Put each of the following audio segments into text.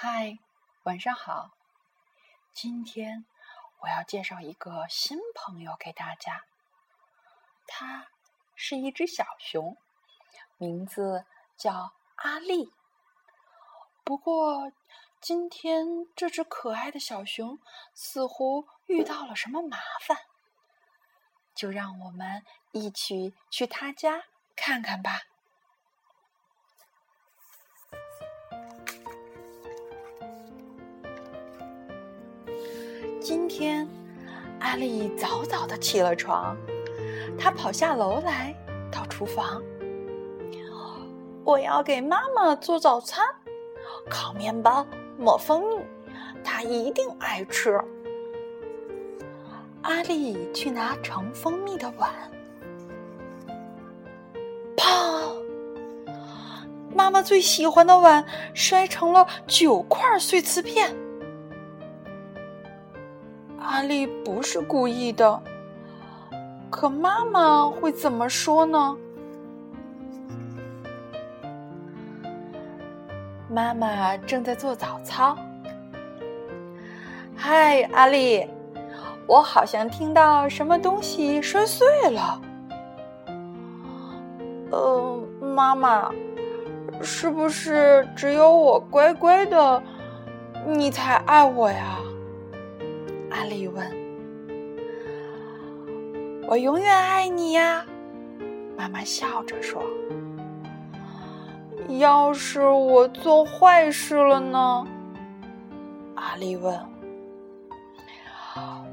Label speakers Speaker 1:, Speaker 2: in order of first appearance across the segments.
Speaker 1: 嗨，晚上好。今天我要介绍一个新朋友给大家，它是一只小熊，名字叫阿丽。不过今天这只可爱的小熊似乎遇到了什么麻烦，就让我们一起去他家看看吧。今天，阿丽早早的起了床，她跑下楼来，到厨房。我要给妈妈做早餐，烤面包，抹蜂蜜，她一定爱吃。阿丽去拿盛蜂蜜的碗，砰！妈妈最喜欢的碗摔成了九块碎瓷片。阿丽不是故意的，可妈妈会怎么说呢？妈妈正在做早操。嗨，阿丽，我好像听到什么东西摔碎了。呃，妈妈，是不是只有我乖乖的，你才爱我呀？阿丽问：“我永远爱你呀。”妈妈笑着说：“要是我做坏事了呢？”阿丽问：“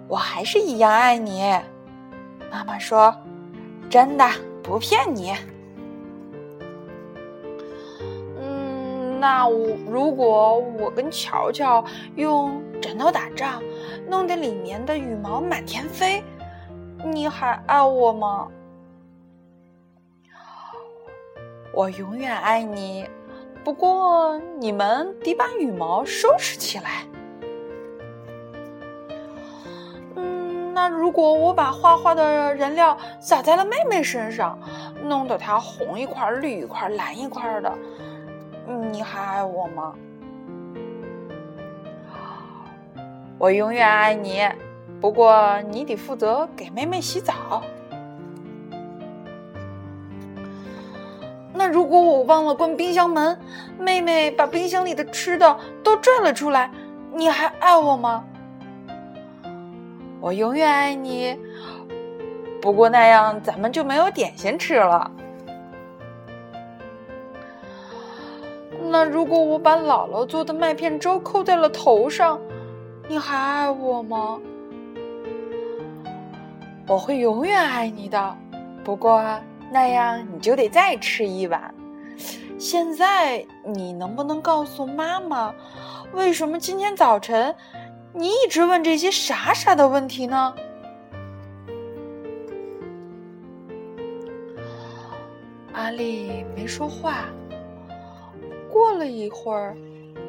Speaker 1: 我还是一样爱你。”妈妈说：“真的，不骗你。”那我如果我跟乔乔用枕头打仗？弄得里面的羽毛满天飞，你还爱我吗？我永远爱你。不过你们得把羽毛收拾起来。嗯，那如果我把画画的颜料洒在了妹妹身上，弄得她红一块、绿一块、蓝一块的，你还爱我吗？我永远爱你，不过你得负责给妹妹洗澡。那如果我忘了关冰箱门，妹妹把冰箱里的吃的都拽了出来，你还爱我吗？我永远爱你，不过那样咱们就没有点心吃了。那如果我把姥姥做的麦片粥扣在了头上？你还爱我吗？我会永远爱你的，不过那样你就得再吃一碗。现在你能不能告诉妈妈，为什么今天早晨你一直问这些傻傻的问题呢？阿丽没说话。过了一会儿，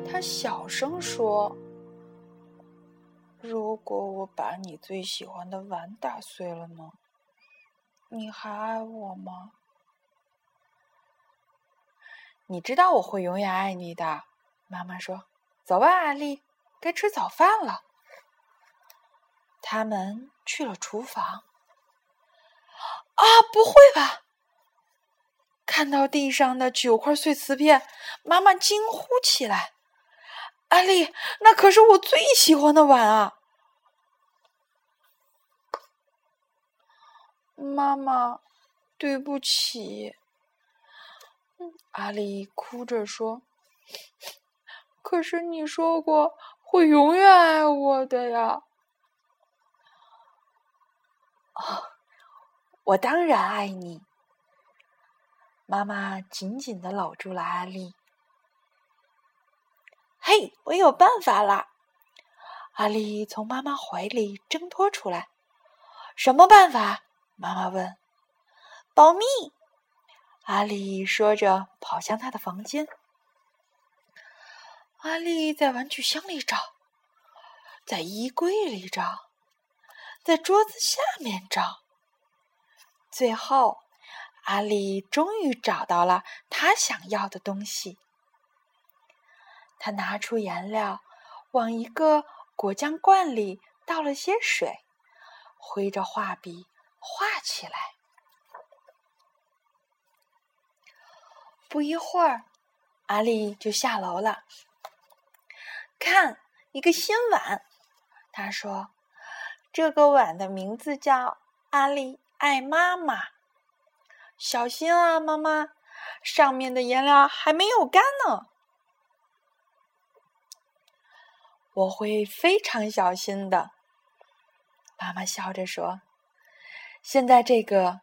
Speaker 1: 他小声说。如果我把你最喜欢的碗打碎了呢？你还爱我吗？你知道我会永远爱你的。妈妈说：“走吧，阿丽，该吃早饭了。”他们去了厨房。啊，不会吧！看到地上的九块碎瓷片，妈妈惊呼起来。阿丽，那可是我最喜欢的碗啊！妈妈，对不起。阿丽哭着说：“可是你说过会永远爱我的呀！”啊，我当然爱你。妈妈紧紧的搂住了阿丽。嘿，我有办法了！阿丽从妈妈怀里挣脱出来。什么办法？妈妈问。保密！阿丽说着，跑向她的房间。阿丽在玩具箱里找，在衣柜里找，在桌子下面找。最后，阿丽终于找到了她想要的东西。他拿出颜料，往一个果酱罐里倒了些水，挥着画笔画起来。不一会儿，阿丽就下楼了。看，一个新碗，他说：“这个碗的名字叫阿丽爱妈妈。”小心啊，妈妈，上面的颜料还没有干呢。我会非常小心的，妈妈笑着说：“现在这个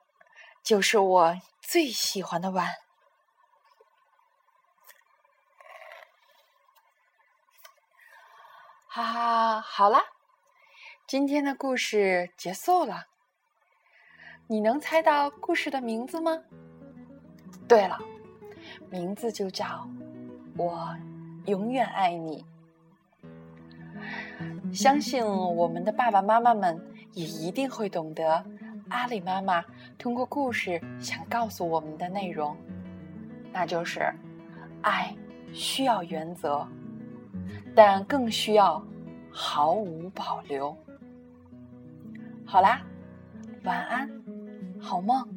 Speaker 1: 就是我最喜欢的碗。”哈哈，好啦，今天的故事结束了。你能猜到故事的名字吗？对了，名字就叫《我永远爱你》。相信我们的爸爸妈妈们也一定会懂得阿里妈妈通过故事想告诉我们的内容，那就是爱需要原则。但更需要毫无保留。好啦，晚安，好梦。